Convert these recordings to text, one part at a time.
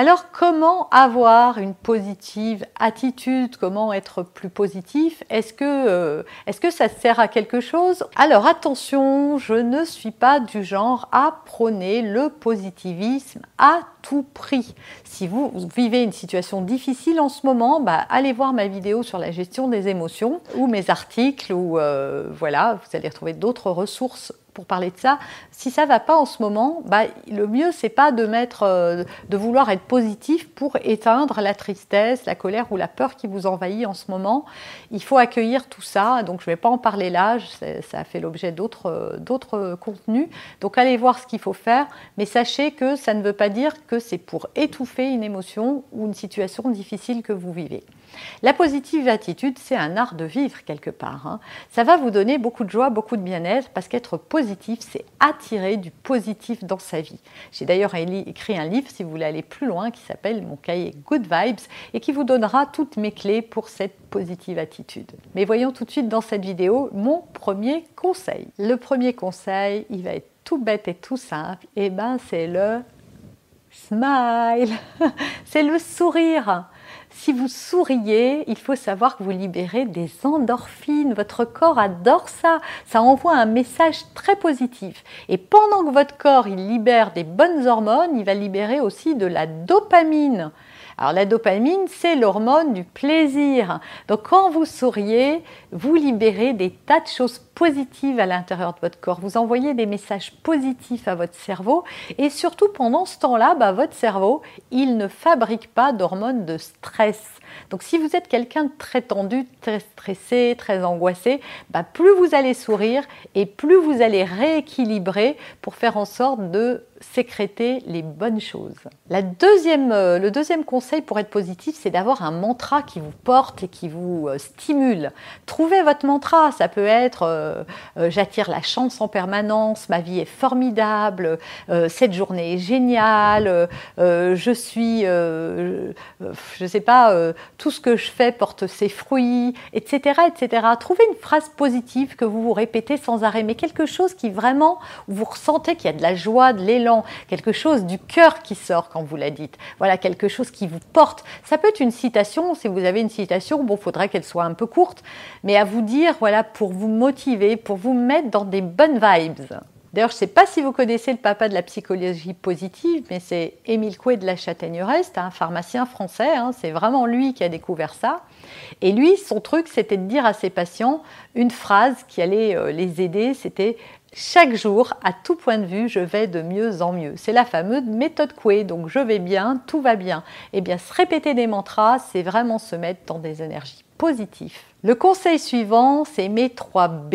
Alors comment avoir une positive attitude? Comment être plus positif? Est-ce que, euh, est que ça sert à quelque chose? Alors attention, je ne suis pas du genre à prôner le positivisme à tout prix. Si vous vivez une situation difficile en ce moment, bah, allez voir ma vidéo sur la gestion des émotions ou mes articles ou euh, voilà, vous allez retrouver d'autres ressources pour parler de ça. Si ça va pas en ce moment, bah, le mieux c'est pas de mettre, euh, de vouloir être positif pour éteindre la tristesse, la colère ou la peur qui vous envahit en ce moment. Il faut accueillir tout ça. Donc je vais pas en parler là. Ça a fait l'objet d'autres euh, d'autres contenus. Donc allez voir ce qu'il faut faire, mais sachez que ça ne veut pas dire que c'est pour étouffer une émotion ou une situation difficile que vous vivez. La positive attitude, c'est un art de vivre quelque part. Hein. Ça va vous donner beaucoup de joie, beaucoup de bien-être, parce qu'être positif, c'est attirer du positif dans sa vie. J'ai d'ailleurs écrit un livre, si vous voulez aller plus loin, qui s'appelle Mon cahier Good Vibes, et qui vous donnera toutes mes clés pour cette positive attitude. Mais voyons tout de suite dans cette vidéo mon premier conseil. Le premier conseil, il va être tout bête et tout simple, et ben c'est le smile, c'est le sourire. Si vous souriez, il faut savoir que vous libérez des endorphines. Votre corps adore ça. Ça envoie un message très positif. Et pendant que votre corps il libère des bonnes hormones, il va libérer aussi de la dopamine. Alors la dopamine, c'est l'hormone du plaisir. Donc quand vous souriez, vous libérez des tas de choses positives à l'intérieur de votre corps. Vous envoyez des messages positifs à votre cerveau et surtout pendant ce temps-là, bah, votre cerveau, il ne fabrique pas d'hormones de stress. Donc si vous êtes quelqu'un de très tendu, très stressé, très angoissé, bah, plus vous allez sourire et plus vous allez rééquilibrer pour faire en sorte de sécréter les bonnes choses. La deuxième, euh, le deuxième conseil pour être positif, c'est d'avoir un mantra qui vous porte et qui vous euh, stimule. Trouvez votre mantra, ça peut être euh, j'attire la chance en permanence, ma vie est formidable, cette journée est géniale, je suis, je ne sais pas, tout ce que je fais porte ses fruits, etc., etc. Trouvez une phrase positive que vous vous répétez sans arrêt, mais quelque chose qui vraiment, vous ressentez qu'il y a de la joie, de l'élan, quelque chose du cœur qui sort quand vous la dites. Voilà, quelque chose qui vous porte. Ça peut être une citation, si vous avez une citation, bon, faudrait qu'elle soit un peu courte, mais à vous dire, voilà, pour vous motiver, pour vous mettre dans des bonnes vibes. D'ailleurs, je ne sais pas si vous connaissez le papa de la psychologie positive, mais c'est Émile Coué de la Châtaigneraie, un pharmacien français, hein. c'est vraiment lui qui a découvert ça. Et lui, son truc, c'était de dire à ses patients une phrase qui allait euh, les aider, c'était chaque jour, à tout point de vue, je vais de mieux en mieux. C'est la fameuse méthode Coué, donc je vais bien, tout va bien. Eh bien, se répéter des mantras, c'est vraiment se mettre dans des énergies positives. Le conseil suivant, c'est mes 3 B.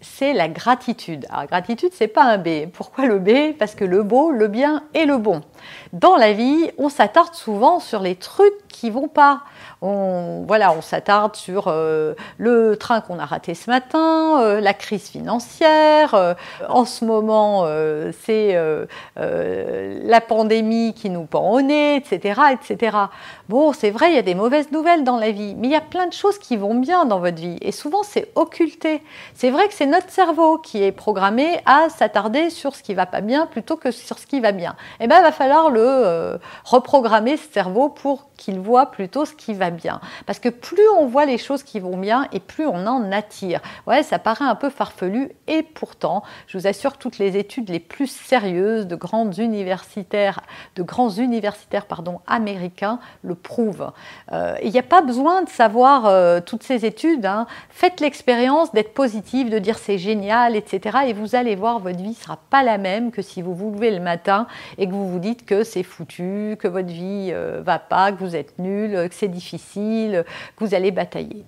C'est la gratitude. Alors, gratitude, c'est pas un B. Pourquoi le B? Parce que le beau, le bien et le bon. Dans la vie, on s'attarde souvent sur les trucs qui vont pas on, voilà, on s'attarde sur euh, le train qu'on a raté ce matin, euh, la crise financière. Euh, en ce moment, c'est la pandémie qui nous pend au nez, etc., etc. Bon, c'est vrai, il y a des mauvaises nouvelles dans la vie, mais il y a plein de choses qui vont bien dans votre vie. Et souvent, c'est occulté. C'est vrai que c'est notre cerveau qui est programmé à s'attarder sur ce qui va pas bien plutôt que sur ce qui va bien. Eh bien, il va falloir le reprogrammer, ce cerveau, pour qu'il voit plutôt ce qui va bien. Parce que plus on voit les choses qui vont bien et plus on en attire. Ouais, ça paraît un peu farfelu et pourtant, je vous assure, toutes les études les plus sérieuses de grandes universitaires, de grands universitaires pardon, américains le prouvent. Euh, il n'y a pas besoin de savoir euh, toutes ces études. Hein. Faites l'expérience d'être positif, de dire c'est génial, etc. Et vous allez voir, votre vie ne sera pas la même que si vous vous levez le matin et que vous vous dites que c'est foutu, que votre vie euh, va pas, que vous êtes nul, que c'est difficile, que vous allez batailler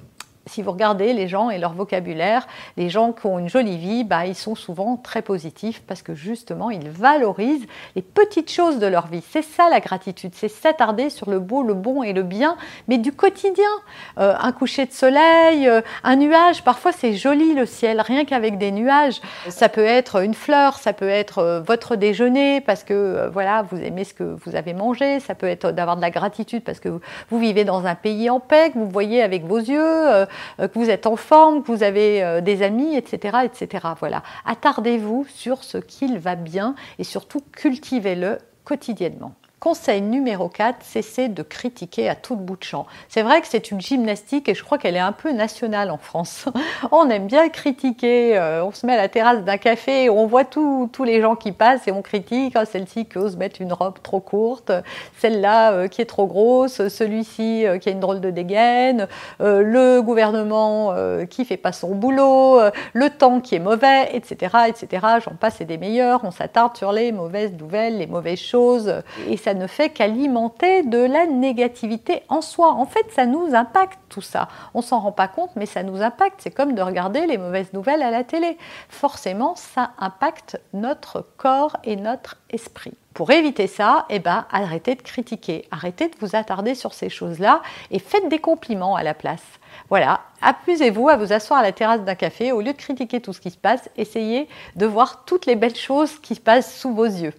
si vous regardez les gens et leur vocabulaire, les gens qui ont une jolie vie, bah, ils sont souvent très positifs parce que justement, ils valorisent les petites choses de leur vie. C'est ça la gratitude, c'est s'attarder sur le beau, le bon et le bien, mais du quotidien. Euh, un coucher de soleil, euh, un nuage, parfois c'est joli le ciel, rien qu'avec des nuages. Ça peut être une fleur, ça peut être euh, votre déjeuner parce que voilà, vous aimez ce que vous avez mangé, ça peut être d'avoir de la gratitude parce que vous vivez dans un pays en paix, que vous voyez avec vos yeux que vous êtes en forme, que vous avez euh, des amis, etc., etc. Voilà. Attardez-vous sur ce qu'il va bien et surtout cultivez-le quotidiennement. Conseil numéro 4, cessez de critiquer à tout bout de champ. C'est vrai que c'est une gymnastique et je crois qu'elle est un peu nationale en France. on aime bien critiquer, euh, on se met à la terrasse d'un café, on voit tous les gens qui passent et on critique oh, celle-ci qui ose mettre une robe trop courte, celle-là euh, qui est trop grosse, celui-ci euh, qui a une drôle de dégaine, le gouvernement qui fait pas son boulot, le temps qui est mauvais, etc. etc. J'en passe et des meilleurs, on s'attarde sur les mauvaises nouvelles, les mauvaises choses et ça ne fait qu'alimenter de la négativité en soi. En fait, ça nous impacte tout ça. On s'en rend pas compte, mais ça nous impacte. C'est comme de regarder les mauvaises nouvelles à la télé. Forcément, ça impacte notre corps et notre esprit. Pour éviter ça, eh ben, arrêtez de critiquer, arrêtez de vous attarder sur ces choses-là et faites des compliments à la place. Voilà, amusez-vous à vous asseoir à la terrasse d'un café, au lieu de critiquer tout ce qui se passe, essayez de voir toutes les belles choses qui se passent sous vos yeux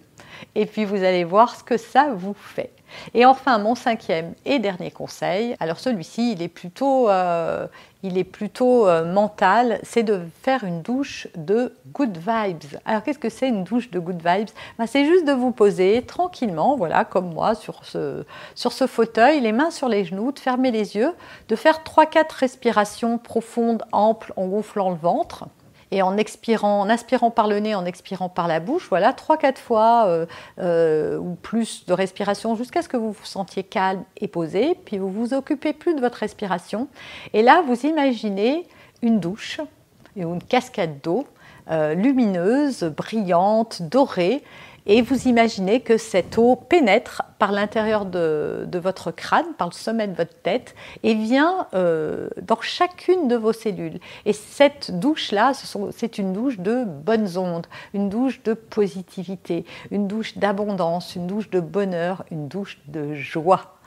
et puis vous allez voir ce que ça vous fait. Et enfin, mon cinquième et dernier conseil, alors celui-ci, il est plutôt, euh, euh, mental, c'est de faire une douche de good vibes. Alors qu'est-ce que c'est une douche de good vibes? Ben, C'est juste de vous poser tranquillement, voilà, comme moi, sur ce, sur ce fauteuil, les mains sur les genoux, de fermer les yeux, de faire 3-4 respirations profondes, amples, en gonflant le ventre et en expirant, en inspirant par le nez, en expirant par la bouche, voilà, trois, quatre fois euh, euh, ou plus de respiration jusqu'à ce que vous vous sentiez calme et posé, puis vous vous occupez plus de votre respiration. Et là, vous imaginez une douche ou une cascade d'eau euh, lumineuse, brillante, dorée, et vous imaginez que cette eau pénètre par l'intérieur de, votre crâne, par le sommet de votre tête, et vient euh, dans chacune de vos cellules. Et cette douche-là, c'est une douche de bonnes ondes, une douche de positivité, une douche d'abondance, une douche de bonheur, une douche de joie.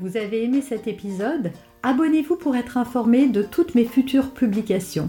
Vous avez aimé cet épisode? Abonnez-vous pour être informé de toutes mes futures publications.